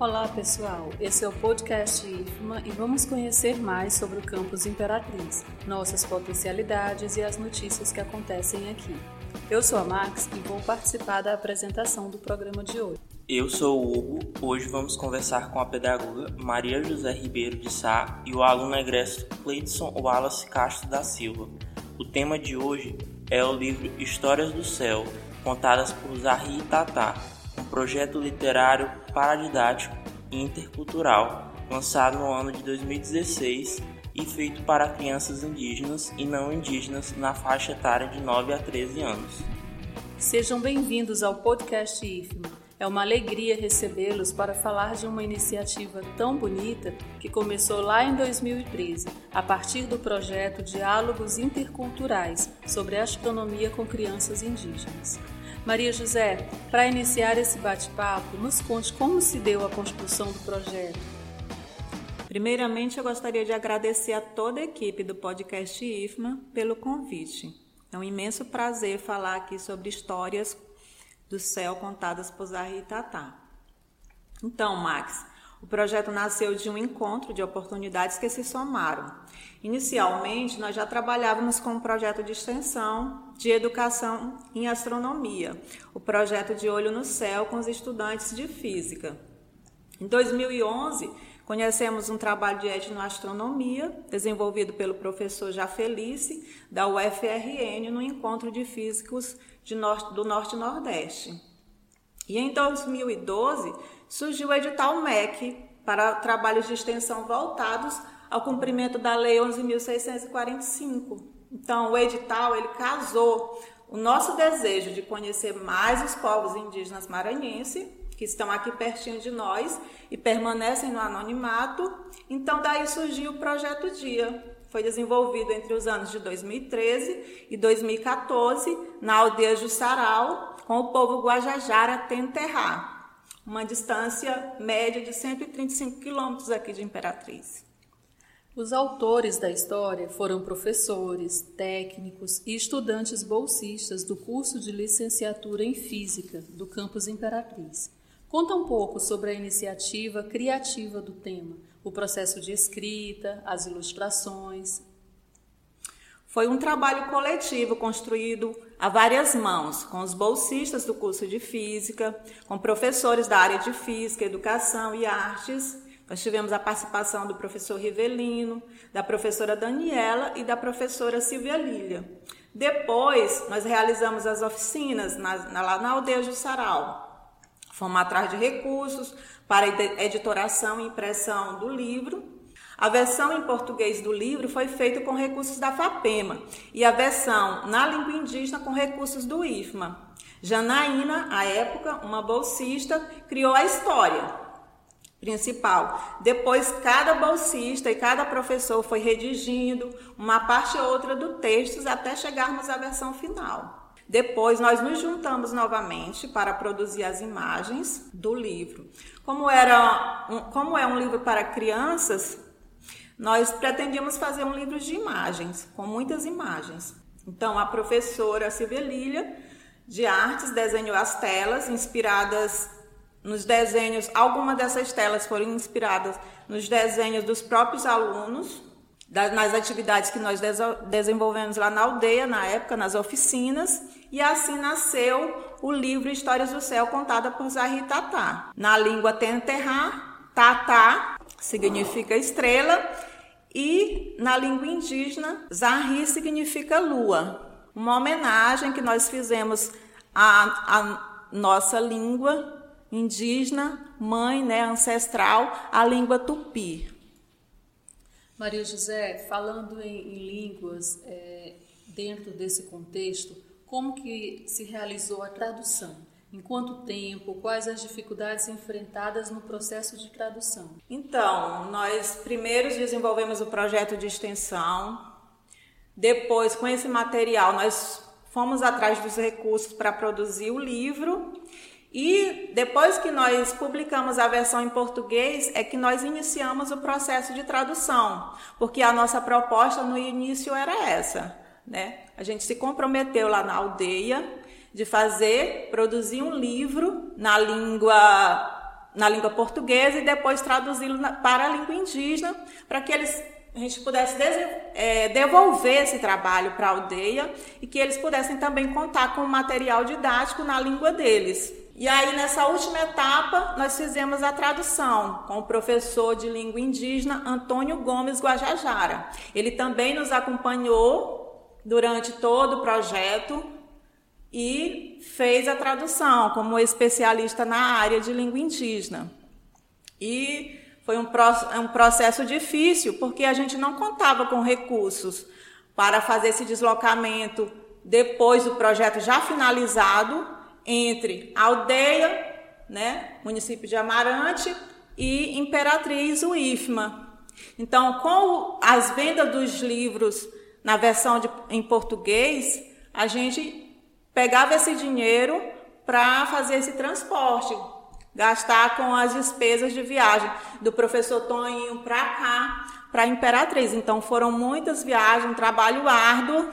Olá pessoal, esse é o podcast IFMA e vamos conhecer mais sobre o campus Imperatriz, nossas potencialidades e as notícias que acontecem aqui. Eu sou a Max e vou participar da apresentação do programa de hoje. Eu sou o Hugo. Hoje vamos conversar com a pedagoga Maria José Ribeiro de Sá e o aluno egresso Cleidson Wallace Castro da Silva. O tema de hoje é o livro Histórias do Céu, contadas por Zahri Tatá, projeto literário paradidático e intercultural lançado no ano de 2016 e feito para crianças indígenas e não indígenas na faixa etária de 9 a 13 anos. Sejam bem-vindos ao podcast IFMA. É uma alegria recebê-los para falar de uma iniciativa tão bonita que começou lá em 2013, a partir do projeto Diálogos Interculturais sobre Astronomia com Crianças Indígenas. Maria José, para iniciar esse bate-papo, nos conte como se deu a construção do projeto. Primeiramente, eu gostaria de agradecer a toda a equipe do podcast IFMA pelo convite. É um imenso prazer falar aqui sobre histórias do céu contadas por Zahri e Tatá. Então, Max, o projeto nasceu de um encontro de oportunidades que se somaram. Inicialmente, nós já trabalhávamos com um projeto de extensão de educação em astronomia, o projeto de Olho no Céu com os estudantes de física. Em 2011, conhecemos um trabalho de etnoastronomia desenvolvido pelo professor Jafelice, da UFRN, no encontro de físicos de norte, do Norte Nordeste. E em 2012, surgiu o edital MEC para trabalhos de extensão voltados ao cumprimento da Lei 11.645. Então, o edital ele casou o nosso desejo de conhecer mais os povos indígenas maranhenses, que estão aqui pertinho de nós e permanecem no anonimato. Então, daí surgiu o projeto Dia. Foi desenvolvido entre os anos de 2013 e 2014 na aldeia Jussaral, com o povo Guajajara Tenterrá uma distância média de 135 quilômetros aqui de Imperatriz. Os autores da história foram professores, técnicos e estudantes bolsistas do curso de licenciatura em Física do campus Imperatriz. Conta um pouco sobre a iniciativa criativa do tema, o processo de escrita, as ilustrações, foi um trabalho coletivo construído a várias mãos, com os bolsistas do curso de Física, com professores da área de Física, Educação e Artes. Nós tivemos a participação do professor Rivelino, da professora Daniela e da professora Silvia Lília. Depois, nós realizamos as oficinas na, na, lá na aldeia de Saral. Fomos atrás de recursos para editoração e impressão do livro a versão em português do livro foi feita com recursos da FAPEMA e a versão na língua indígena com recursos do IFMA. Janaína, à época, uma bolsista, criou a história principal. Depois, cada bolsista e cada professor foi redigindo uma parte ou outra do texto até chegarmos à versão final. Depois, nós nos juntamos novamente para produzir as imagens do livro. Como, era um, como é um livro para crianças, nós pretendíamos fazer um livro de imagens, com muitas imagens. Então, a professora Silvia Lília, de artes, desenhou as telas inspiradas nos desenhos. Algumas dessas telas foram inspiradas nos desenhos dos próprios alunos, nas atividades que nós desenvolvemos lá na aldeia, na época, nas oficinas. E assim nasceu o livro Histórias do Céu, contada por Zahri Tatá. Na língua Tenterra, Tatá significa estrela e na língua indígena, Zahri significa lua. Uma homenagem que nós fizemos à, à nossa língua indígena, mãe, né, ancestral, a língua tupi. Maria José, falando em, em línguas, é, dentro desse contexto, como que se realizou a tradução? Em quanto tempo? Quais as dificuldades enfrentadas no processo de tradução? Então, nós primeiro desenvolvemos o projeto de extensão. Depois, com esse material, nós fomos atrás dos recursos para produzir o livro. E depois que nós publicamos a versão em português, é que nós iniciamos o processo de tradução, porque a nossa proposta no início era essa, né? A gente se comprometeu lá na aldeia de fazer, produzir um livro na língua na língua portuguesa e depois traduzi-lo para a língua indígena, para que eles a gente pudesse é, devolver esse trabalho para a aldeia e que eles pudessem também contar com material didático na língua deles. E aí, nessa última etapa, nós fizemos a tradução com o professor de língua indígena Antônio Gomes Guajajara. Ele também nos acompanhou durante todo o projeto e fez a tradução como especialista na área de língua indígena. E foi um, um processo difícil, porque a gente não contava com recursos para fazer esse deslocamento depois do projeto já finalizado entre aldeia, né, município de Amarante e Imperatriz UIFMA. Então, com as vendas dos livros na versão de, em português, a gente pegava esse dinheiro para fazer esse transporte, gastar com as despesas de viagem do professor Toninho para cá, para Imperatriz. Então foram muitas viagens, um trabalho árduo,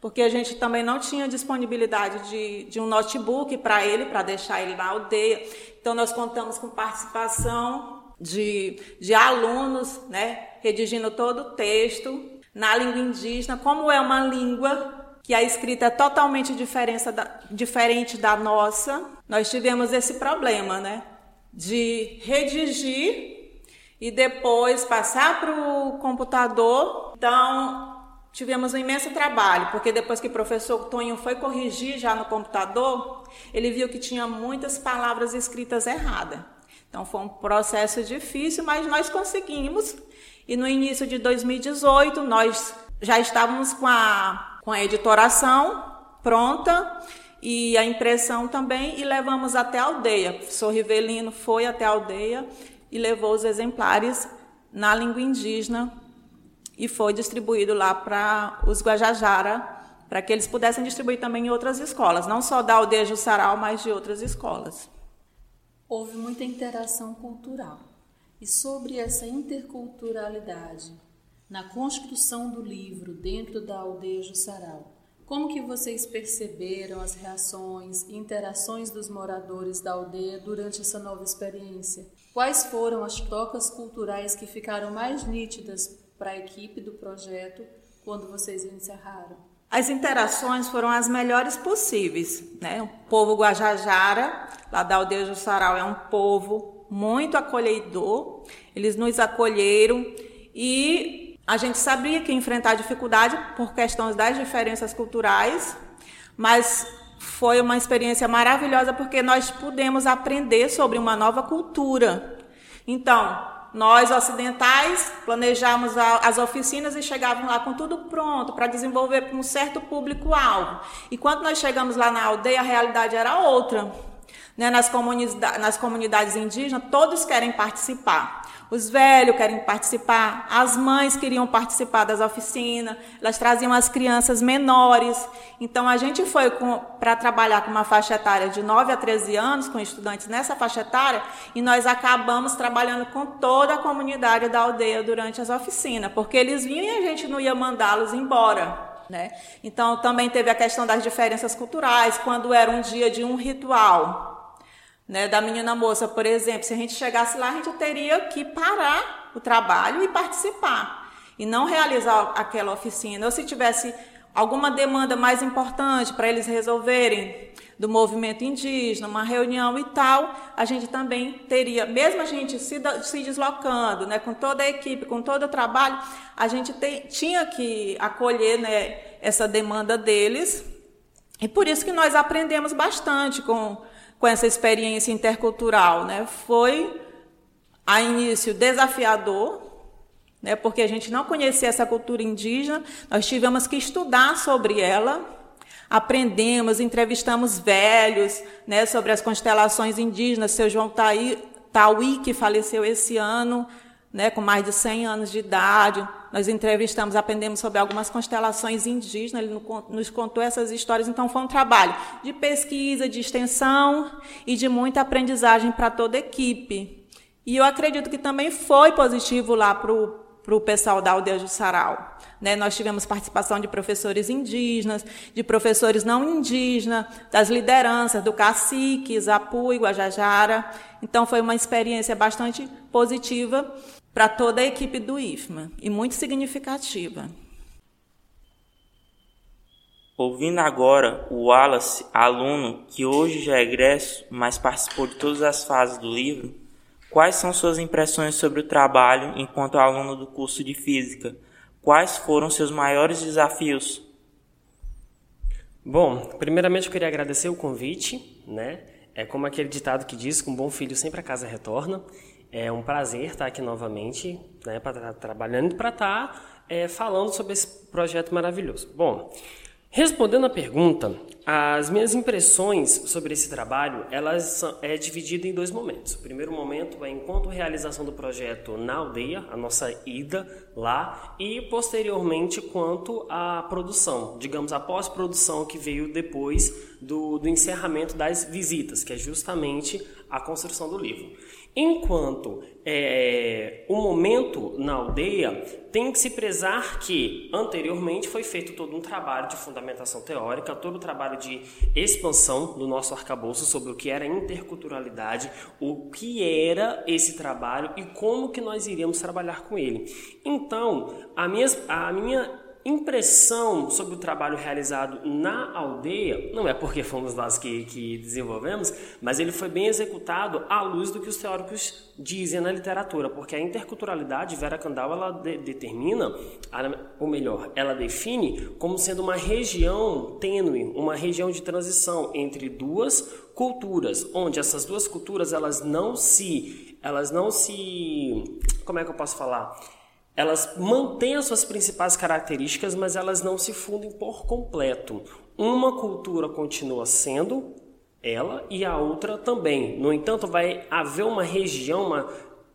porque a gente também não tinha disponibilidade de, de um notebook para ele, para deixar ele na aldeia. Então nós contamos com participação de, de alunos, né, redigindo todo o texto na língua indígena, como é uma língua que a escrita é totalmente da, diferente da nossa, nós tivemos esse problema, né? De redigir e depois passar para o computador. Então, tivemos um imenso trabalho, porque depois que o professor Tonho foi corrigir já no computador, ele viu que tinha muitas palavras escritas erradas. Então, foi um processo difícil, mas nós conseguimos. E no início de 2018, nós já estávamos com a com a editoração pronta e a impressão também e levamos até a aldeia. O professor Rivelino foi até a aldeia e levou os exemplares na língua indígena e foi distribuído lá para os Guajajara, para que eles pudessem distribuir também em outras escolas, não só da aldeia Jussaral, mas de outras escolas. Houve muita interação cultural. E sobre essa interculturalidade, na construção do livro dentro da aldeia Jussaral. Como que vocês perceberam as reações e interações dos moradores da aldeia durante essa nova experiência? Quais foram as trocas culturais que ficaram mais nítidas para a equipe do projeto quando vocês encerraram? As interações foram as melhores possíveis. Né? O povo Guajajara, lá da aldeia Jussaral, é um povo muito acolhedor. Eles nos acolheram e a gente sabia que enfrentar dificuldade por questões das diferenças culturais, mas foi uma experiência maravilhosa porque nós pudemos aprender sobre uma nova cultura. Então, nós ocidentais planejamos as oficinas e chegávamos lá com tudo pronto para desenvolver um certo público-alvo. E quando nós chegamos lá na aldeia, a realidade era outra. Né? Nas comunidades indígenas, todos querem participar. Os velhos querem participar, as mães queriam participar das oficinas, elas traziam as crianças menores. Então a gente foi para trabalhar com uma faixa etária de 9 a 13 anos, com estudantes nessa faixa etária, e nós acabamos trabalhando com toda a comunidade da aldeia durante as oficinas, porque eles vinham e a gente não ia mandá-los embora. Né? Então também teve a questão das diferenças culturais, quando era um dia de um ritual né, da menina moça, por exemplo, se a gente chegasse lá, a gente teria que parar o trabalho e participar e não realizar aquela oficina. Ou se tivesse alguma demanda mais importante para eles resolverem do movimento indígena, uma reunião e tal, a gente também teria, mesmo a gente se, se deslocando, né, com toda a equipe, com todo o trabalho, a gente te, tinha que acolher né, essa demanda deles. E por isso que nós aprendemos bastante com com essa experiência intercultural, né? Foi a início desafiador, né? Porque a gente não conhecia essa cultura indígena, nós tivemos que estudar sobre ela, aprendemos, entrevistamos velhos, né? Sobre as constelações indígenas, seu João Tauí, que faleceu esse ano, né? Com mais de 100 anos de idade, nós entrevistamos, aprendemos sobre algumas constelações indígenas, ele nos contou essas histórias, então foi um trabalho de pesquisa, de extensão e de muita aprendizagem para toda a equipe. E eu acredito que também foi positivo lá para o pessoal da aldeia do Sarau. Né? Nós tivemos participação de professores indígenas, de professores não indígenas, das lideranças do Cacique, Zapu e Guajajara. Então, foi uma experiência bastante positiva para toda a equipe do IFMA e muito significativa. Ouvindo agora o Wallace, aluno que hoje já é egresso, mas participou de todas as fases do livro, quais são suas impressões sobre o trabalho enquanto aluno do curso de Física? Quais foram seus maiores desafios? Bom, primeiramente eu queria agradecer o convite, né? É como aquele ditado que diz que um bom filho sempre a casa retorna. É um prazer estar aqui novamente, né, para estar trabalhando e para estar é, falando sobre esse projeto maravilhoso. Bom, Respondendo à pergunta, as minhas impressões sobre esse trabalho, elas são, é dividida em dois momentos. O primeiro momento é enquanto realização do projeto na aldeia, a nossa ida lá, e posteriormente quanto à produção, digamos a pós-produção que veio depois do, do encerramento das visitas, que é justamente a construção do livro. Enquanto é, o momento na aldeia tem que se prezar que anteriormente foi feito todo um trabalho de fundamentação teórica, todo o um trabalho de expansão do nosso arcabouço sobre o que era interculturalidade, o que era esse trabalho e como que nós iríamos trabalhar com ele. Então, a minha, a minha impressão sobre o trabalho realizado na aldeia, não é porque fomos nós que, que desenvolvemos, mas ele foi bem executado à luz do que os teóricos dizem na literatura, porque a interculturalidade, Vera Kandal, ela de, determina, ou melhor, ela define como sendo uma região tênue, uma região de transição entre duas culturas, onde essas duas culturas elas não se, elas não se, como é que eu posso falar? Elas mantêm as suas principais características, mas elas não se fundem por completo. Uma cultura continua sendo ela e a outra também. No entanto, vai haver uma região, uma,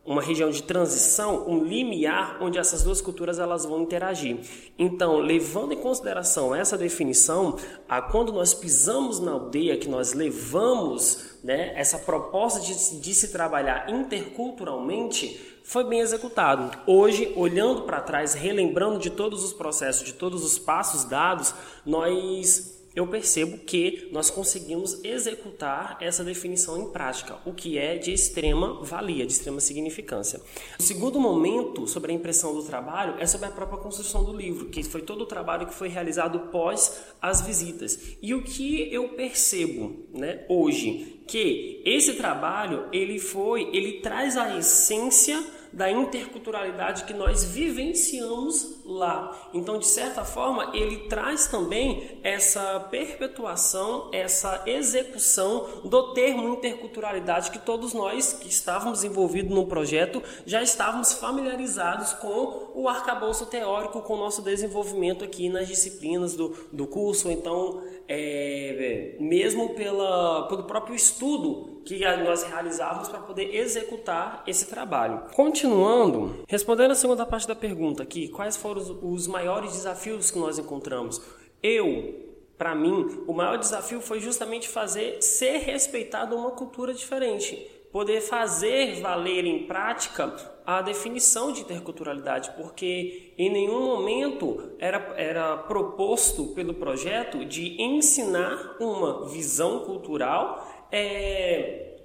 uma região de transição, um limiar onde essas duas culturas elas vão interagir. Então, levando em consideração essa definição, a quando nós pisamos na aldeia, que nós levamos né, essa proposta de, de se trabalhar interculturalmente, foi bem executado. Hoje, olhando para trás, relembrando de todos os processos, de todos os passos dados, nós eu percebo que nós conseguimos executar essa definição em prática, o que é de extrema valia, de extrema significância. O segundo momento sobre a impressão do trabalho é sobre a própria construção do livro, que foi todo o trabalho que foi realizado pós as visitas. E o que eu percebo, né, hoje, que esse trabalho ele foi, ele traz a essência da interculturalidade que nós vivenciamos lá. Então, de certa forma, ele traz também essa perpetuação, essa execução do termo interculturalidade que todos nós que estávamos envolvidos no projeto já estávamos familiarizados com o arcabouço teórico, com o nosso desenvolvimento aqui nas disciplinas do, do curso. Então, é, mesmo pela, pelo próprio estudo que nós realizávamos para poder executar esse trabalho. Continuando, respondendo a segunda parte da pergunta aqui, quais foram os, os maiores desafios que nós encontramos? Eu, para mim, o maior desafio foi justamente fazer ser respeitado uma cultura diferente, poder fazer valer em prática a definição de interculturalidade, porque em nenhum momento era, era proposto pelo projeto de ensinar uma visão cultural é,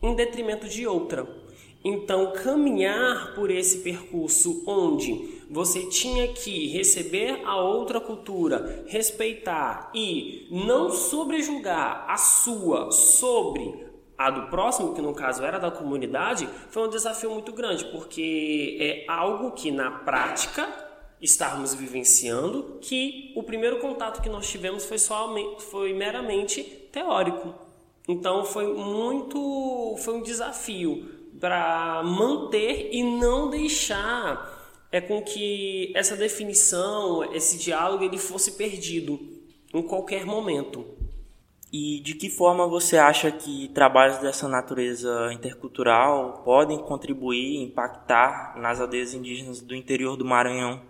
em detrimento de outra. Então, caminhar por esse percurso onde você tinha que receber a outra cultura, respeitar e não sobrejulgar a sua sobre a do próximo, que no caso era da comunidade, foi um desafio muito grande, porque é algo que na prática estávamos vivenciando, que o primeiro contato que nós tivemos foi, somente, foi meramente teórico. Então foi muito, foi um desafio para manter e não deixar é com que essa definição, esse diálogo ele fosse perdido em qualquer momento. E de que forma você acha que trabalhos dessa natureza intercultural podem contribuir, impactar nas aldeias indígenas do interior do Maranhão?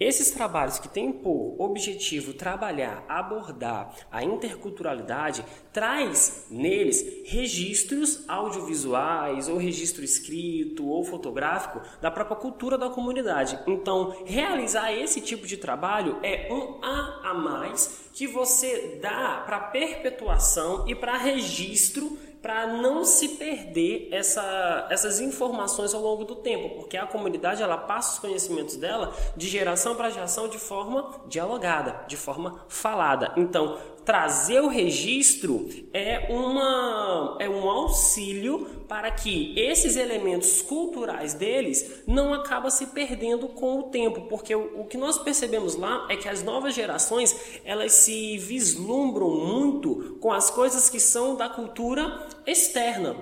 Esses trabalhos que têm por objetivo trabalhar, abordar a interculturalidade, traz neles registros audiovisuais, ou registro escrito, ou fotográfico da própria cultura da comunidade. Então, realizar esse tipo de trabalho é um A a mais que você dá para perpetuação e para registro para não se perder essa, essas informações ao longo do tempo, porque a comunidade ela passa os conhecimentos dela de geração para geração de forma dialogada, de forma falada. Então, trazer o registro é, uma, é um auxílio para que esses elementos culturais deles não acabam se perdendo com o tempo, porque o, o que nós percebemos lá é que as novas gerações elas se vislumbram muito com as coisas que são da cultura externa.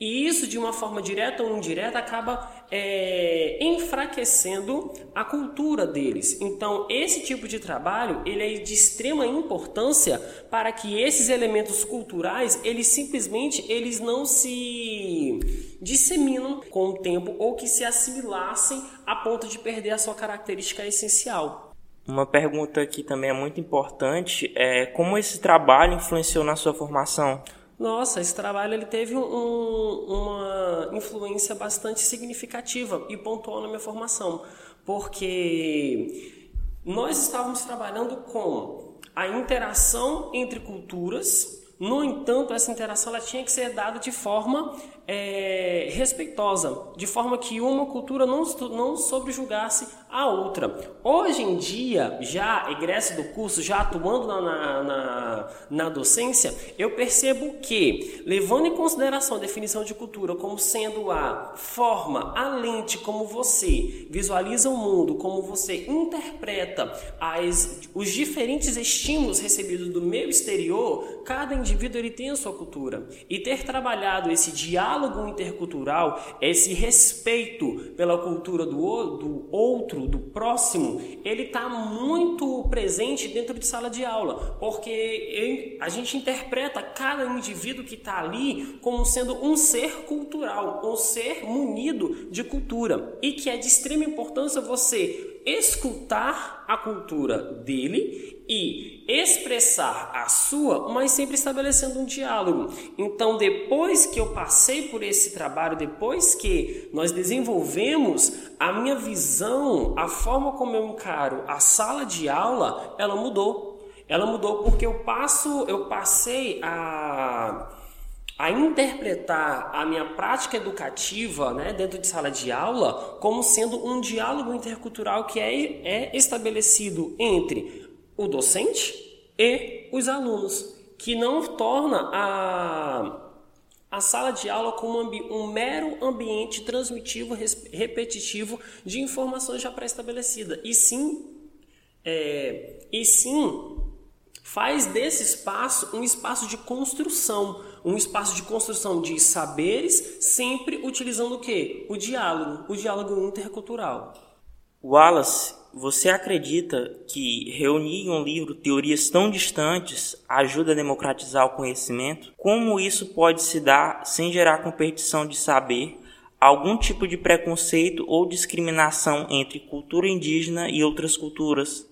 E isso, de uma forma direta ou indireta, acaba é, enfraquecendo a cultura deles. Então, esse tipo de trabalho ele é de extrema importância para que esses elementos culturais eles simplesmente eles não se disseminam com o tempo ou que se assimilassem a ponto de perder a sua característica essencial. Uma pergunta que também é muito importante é como esse trabalho influenciou na sua formação? Nossa, esse trabalho ele teve um, uma influência bastante significativa e pontual na minha formação, porque nós estávamos trabalhando com a interação entre culturas no entanto, essa interação ela tinha que ser dada de forma é, respeitosa, de forma que uma cultura não, não sobrejugasse a outra. Hoje em dia, já egresso do curso, já atuando na, na, na, na docência, eu percebo que, levando em consideração a definição de cultura como sendo a forma, a lente como você visualiza o mundo, como você interpreta as, os diferentes estímulos recebidos do meio exterior, cada indivíduo ele tem a sua cultura. E ter trabalhado esse diálogo intercultural, esse respeito pela cultura do, do outro, do próximo, ele está muito presente dentro de sala de aula, porque a gente interpreta cada indivíduo que está ali como sendo um ser cultural, um ser munido de cultura, e que é de extrema importância você escutar a cultura dele e expressar a sua, mas sempre estabelecendo um diálogo. Então, depois que eu passei por esse trabalho, depois que nós desenvolvemos a minha visão, a forma como eu encaro a sala de aula, ela mudou. Ela mudou porque eu passo, eu passei a a interpretar a minha prática educativa né, dentro de sala de aula como sendo um diálogo intercultural que é, é estabelecido entre o docente e os alunos, que não torna a, a sala de aula como um, mero ambiente transmitivo, repetitivo de informações já pré-estabelecidas, e sim, é, e sim faz desse espaço um espaço de construção, um espaço de construção de saberes, sempre utilizando o quê? O diálogo, o diálogo intercultural. Wallace, você acredita que reunir em um livro teorias tão distantes ajuda a democratizar o conhecimento? Como isso pode se dar sem gerar competição de saber, algum tipo de preconceito ou discriminação entre cultura indígena e outras culturas?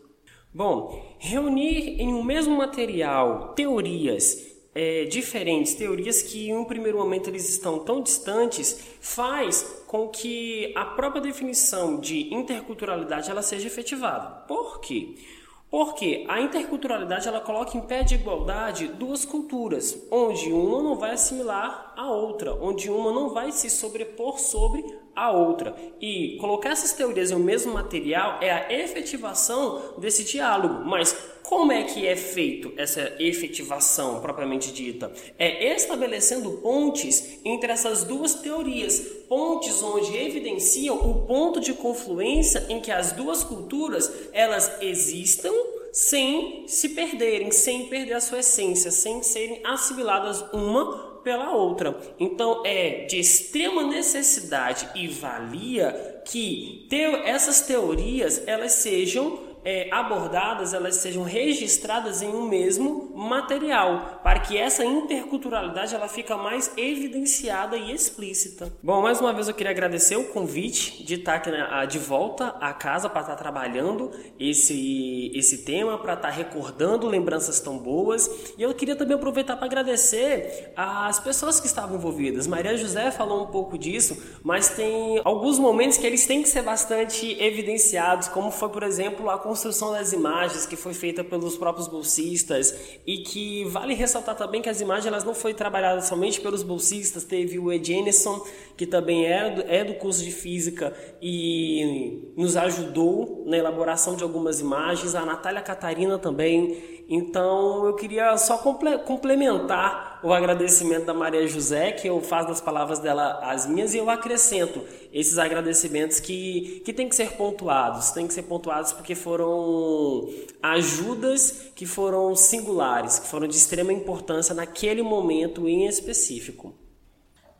Bom, reunir em um mesmo material teorias é, diferentes, teorias que em um primeiro momento eles estão tão distantes, faz com que a própria definição de interculturalidade ela seja efetivada. Por quê? Porque a interculturalidade ela coloca em pé de igualdade duas culturas, onde uma não vai assimilar a outra, onde uma não vai se sobrepor sobre a outra. E colocar essas teorias um mesmo material é a efetivação desse diálogo. Mas como é que é feito essa efetivação propriamente dita? É estabelecendo pontes entre essas duas teorias, pontes onde evidenciam o ponto de confluência em que as duas culturas elas existam sem se perderem, sem perder a sua essência, sem serem assimiladas uma pela outra. Então é de extrema necessidade e valia que essas teorias elas sejam é, abordadas elas sejam registradas em um mesmo material, para que essa interculturalidade ela fica mais evidenciada e explícita. Bom, mais uma vez eu queria agradecer o convite de estar aqui né, de volta à casa para estar trabalhando esse, esse tema, para estar recordando lembranças tão boas. E eu queria também aproveitar para agradecer as pessoas que estavam envolvidas. Maria José falou um pouco disso, mas tem alguns momentos que eles têm que ser bastante evidenciados, como foi, por exemplo, a construção das imagens que foi feita pelos próprios bolsistas e que vale ressaltar também que as imagens elas não foram trabalhadas somente pelos bolsistas, teve o Edgenison, que também é do, é do curso de física e nos ajudou na elaboração de algumas imagens, a Natália Catarina também então eu queria só complementar o agradecimento da Maria José, que eu faço das palavras dela as minhas, e eu acrescento esses agradecimentos que, que têm que ser pontuados, têm que ser pontuados porque foram ajudas que foram singulares, que foram de extrema importância naquele momento em específico.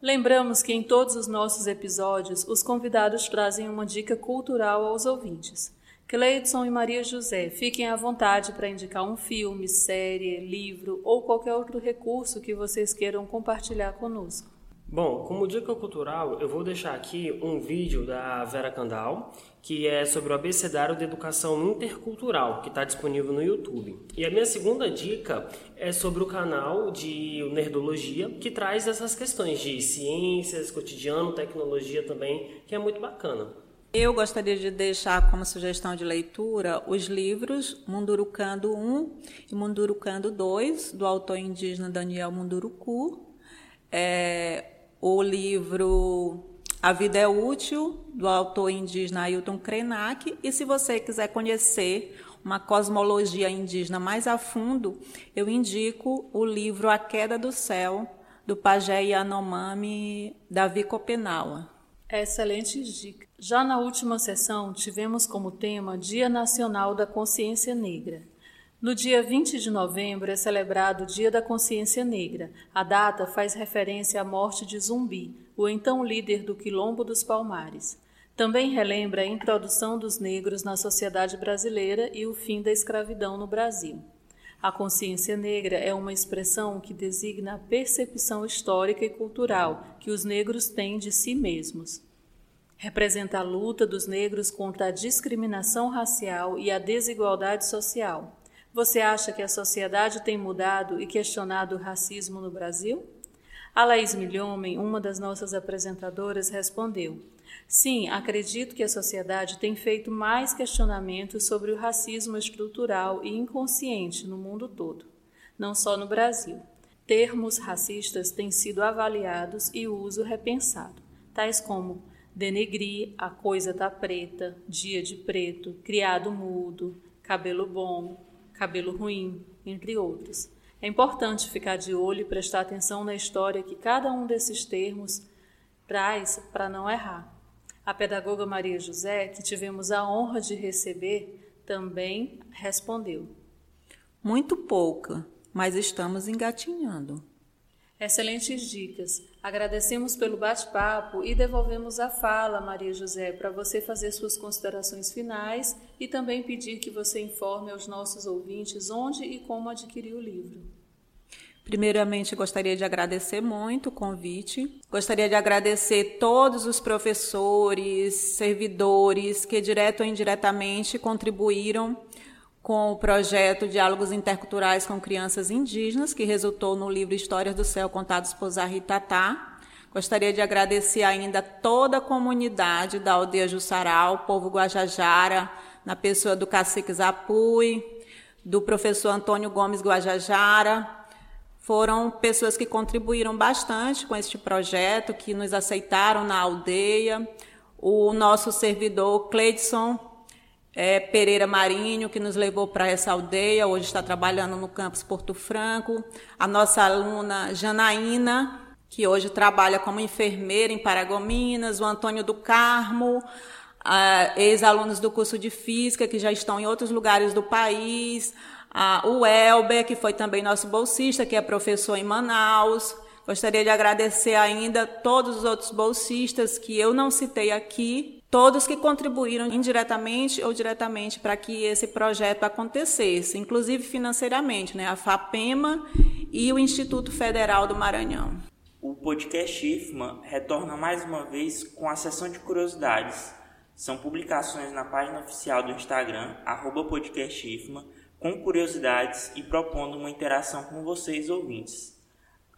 Lembramos que em todos os nossos episódios, os convidados trazem uma dica cultural aos ouvintes. Cleidson e Maria José, fiquem à vontade para indicar um filme, série, livro ou qualquer outro recurso que vocês queiram compartilhar conosco. Bom, como dica cultural, eu vou deixar aqui um vídeo da Vera Candal, que é sobre o abecedário de educação intercultural, que está disponível no YouTube. E a minha segunda dica é sobre o canal de Nerdologia, que traz essas questões de ciências, cotidiano, tecnologia também, que é muito bacana. Eu gostaria de deixar como sugestão de leitura os livros Mundurucando 1 e Mundurucando 2, do autor indígena Daniel Munduruku. É, o livro A Vida é Útil, do autor indígena Ailton Krenak. E se você quiser conhecer uma cosmologia indígena mais a fundo, eu indico o livro A Queda do Céu, do pajé Yanomami Davi Copenaua. Excelentes dicas. Já na última sessão, tivemos como tema Dia Nacional da Consciência Negra. No dia 20 de novembro é celebrado o Dia da Consciência Negra. A data faz referência à morte de Zumbi, o então líder do Quilombo dos Palmares. Também relembra a introdução dos negros na sociedade brasileira e o fim da escravidão no Brasil. A consciência negra é uma expressão que designa a percepção histórica e cultural que os negros têm de si mesmos. Representa a luta dos negros contra a discriminação racial e a desigualdade social. Você acha que a sociedade tem mudado e questionado o racismo no Brasil? A Laís Milhomem, uma das nossas apresentadoras, respondeu: Sim, acredito que a sociedade tem feito mais questionamentos sobre o racismo estrutural e inconsciente no mundo todo, não só no Brasil. Termos racistas têm sido avaliados e o uso repensado, tais como denegrir, a coisa tá preta, dia de preto, criado mudo, cabelo bom, cabelo ruim, entre outros. É importante ficar de olho e prestar atenção na história que cada um desses termos traz para não errar. A pedagoga Maria José, que tivemos a honra de receber, também respondeu: Muito pouca, mas estamos engatinhando. Excelentes dicas. Agradecemos pelo bate-papo e devolvemos a fala, Maria José, para você fazer suas considerações finais e também pedir que você informe aos nossos ouvintes onde e como adquirir o livro. Primeiramente, gostaria de agradecer muito o convite. Gostaria de agradecer todos os professores, servidores que, direto ou indiretamente, contribuíram com o projeto Diálogos Interculturais com Crianças Indígenas, que resultou no livro Histórias do Céu contados por Zahri Tatá. Gostaria de agradecer ainda toda a comunidade da aldeia Jussaral, o povo Guajajara, na pessoa do cacique Zapui, do professor Antônio Gomes Guajajara, foram pessoas que contribuíram bastante com este projeto, que nos aceitaram na aldeia. O nosso servidor Cleidson é, Pereira Marinho, que nos levou para essa aldeia, hoje está trabalhando no campus Porto Franco. A nossa aluna Janaína, que hoje trabalha como enfermeira em Paragominas. O Antônio do Carmo, ex-alunos do curso de Física, que já estão em outros lugares do país ah, o Elber, que foi também nosso bolsista, que é professor em Manaus. Gostaria de agradecer ainda todos os outros bolsistas que eu não citei aqui, todos que contribuíram indiretamente ou diretamente para que esse projeto acontecesse, inclusive financeiramente, né? a FAPEMA e o Instituto Federal do Maranhão. O podcast IFMA retorna mais uma vez com a sessão de curiosidades. São publicações na página oficial do Instagram, podcastifma, com curiosidades e propondo uma interação com vocês ouvintes.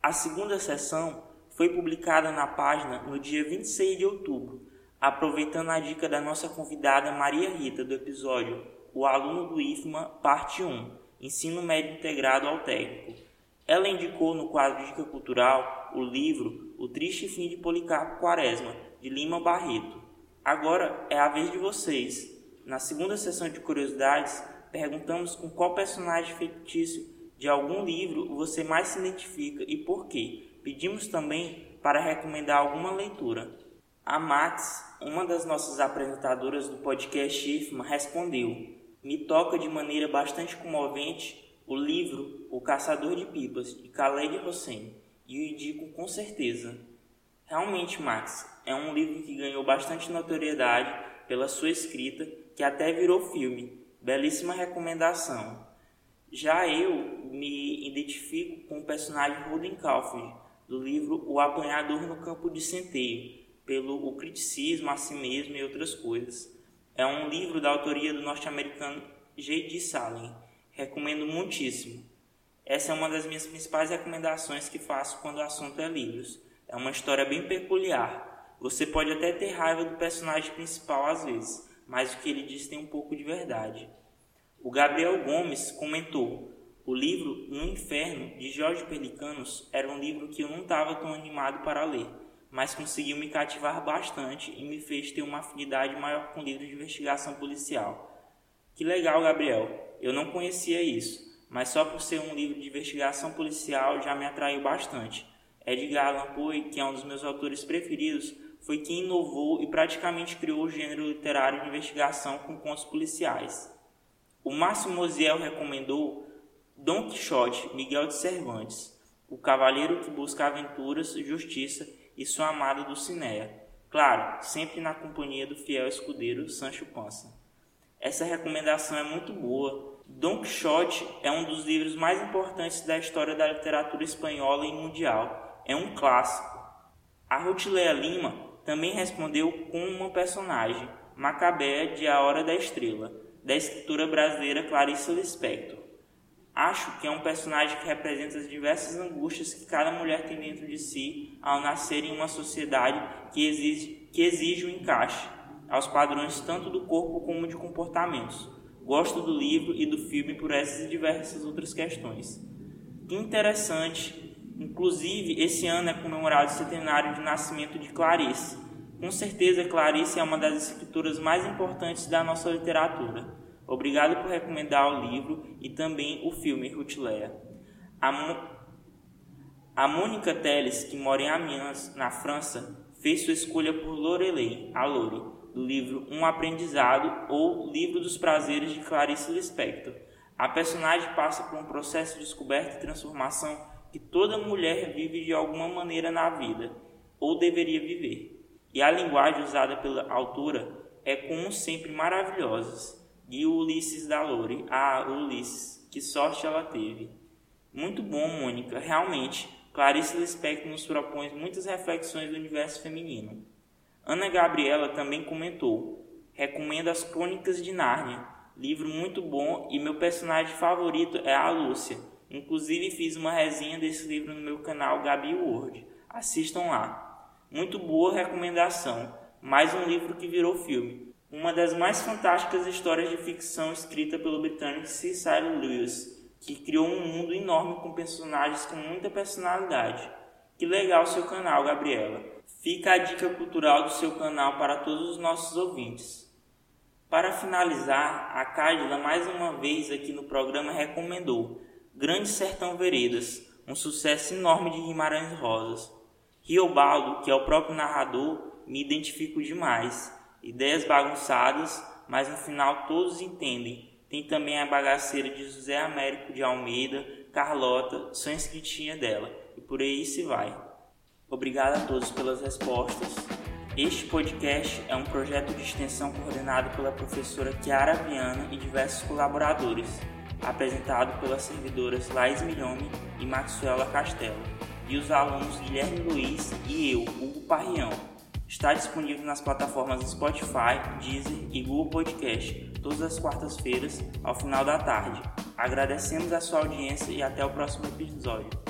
A segunda sessão foi publicada na página no dia 26 de outubro, aproveitando a dica da nossa convidada Maria Rita do episódio O Aluno do IFMA, parte 1, Ensino Médio Integrado ao Técnico. Ela indicou no quadro Dica Cultural o livro O Triste Fim de Policarpo Quaresma, de Lima Barreto. Agora é a vez de vocês. Na segunda sessão de curiosidades, perguntamos com qual personagem fictício de algum livro você mais se identifica e por quê. Pedimos também para recomendar alguma leitura. A Max, uma das nossas apresentadoras do podcast IFMA, respondeu: Me toca de maneira bastante comovente o livro O Caçador de Pipas, de Khaled Hossein, e o indico com certeza. Realmente, Max, é um livro que ganhou bastante notoriedade pela sua escrita, que até virou filme Belíssima recomendação. Já eu me identifico com o personagem Holden Caulfield, do livro O Apanhador no Campo de Centeio, pelo o criticismo a si mesmo e outras coisas. É um livro da autoria do norte-americano J.D. Salen. Recomendo muitíssimo. Essa é uma das minhas principais recomendações que faço quando o assunto é livros. É uma história bem peculiar. Você pode até ter raiva do personagem principal às vezes, mas o que ele diz tem um pouco de verdade. O Gabriel Gomes comentou: o livro No Inferno, de Jorge Pelicanos, era um livro que eu não estava tão animado para ler, mas conseguiu me cativar bastante e me fez ter uma afinidade maior com livros de investigação policial. Que legal, Gabriel! Eu não conhecia isso, mas só por ser um livro de investigação policial já me atraiu bastante. Edgar Allan Poe, que é um dos meus autores preferidos, foi quem inovou e praticamente criou o gênero literário de investigação com contos policiais. O Márcio Mosiel recomendou Dom Quixote, Miguel de Cervantes, o cavaleiro que busca aventuras, justiça e sua amada Dulcinea. Claro, sempre na companhia do fiel escudeiro Sancho Panza. Essa recomendação é muito boa. Dom Quixote é um dos livros mais importantes da história da literatura espanhola e mundial. É um clássico. A Rutileia Lima também respondeu com uma personagem, Macabea de A Hora da Estrela, da escritora brasileira Clarice Lispector. Acho que é um personagem que representa as diversas angústias que cada mulher tem dentro de si ao nascer em uma sociedade que exige, que exige o um encaixe aos padrões tanto do corpo como de comportamentos. Gosto do livro e do filme por essas e diversas outras questões. Que interessante Inclusive, esse ano é comemorado o centenário de nascimento de Clarice. Com certeza, Clarice é uma das escritoras mais importantes da nossa literatura. Obrigado por recomendar o livro e também o filme Ruth Lea. A, Mo... a Mônica Teles, que mora em Amiens, na França, fez sua escolha por Lorelei, a Lore, do livro Um Aprendizado ou Livro dos Prazeres de Clarice Lispector. A personagem passa por um processo de descoberta e transformação que toda mulher vive de alguma maneira na vida, ou deveria viver. E a linguagem usada pela autora é, como sempre, maravilhosa. O Ulisses da Lore, ah, Ulisses, que sorte ela teve. Muito bom, Mônica, realmente. Clarice Lispector nos propõe muitas reflexões do universo feminino. Ana Gabriela também comentou: recomendo as Crônicas de Nárnia, livro muito bom e meu personagem favorito é a Lúcia Inclusive fiz uma resenha desse livro no meu canal Gabi Word. Assistam lá. Muito boa recomendação. Mais um livro que virou filme. Uma das mais fantásticas histórias de ficção escrita pelo britânico C.S. Lewis, que criou um mundo enorme com personagens com muita personalidade. Que legal seu canal, Gabriela. Fica a dica cultural do seu canal para todos os nossos ouvintes. Para finalizar, a Cádila mais uma vez aqui no programa recomendou Grande Sertão Veredas, um sucesso enorme de Guimarães Rosas. Riobaldo, que é o próprio narrador, me identifico demais. Ideias bagunçadas, mas no final todos entendem. Tem também a bagaceira de José Américo de Almeida, Carlota, só inscritinha dela. E por aí se vai. Obrigado a todos pelas respostas. Este podcast é um projeto de extensão coordenado pela professora Chiara Viana e diversos colaboradores, apresentado pelas servidoras Laís Milhome e Maxuela Castelo, e os alunos Guilherme Luiz e eu, Hugo Parrião. Está disponível nas plataformas Spotify, Deezer e Google Podcast, todas as quartas-feiras, ao final da tarde. Agradecemos a sua audiência e até o próximo episódio.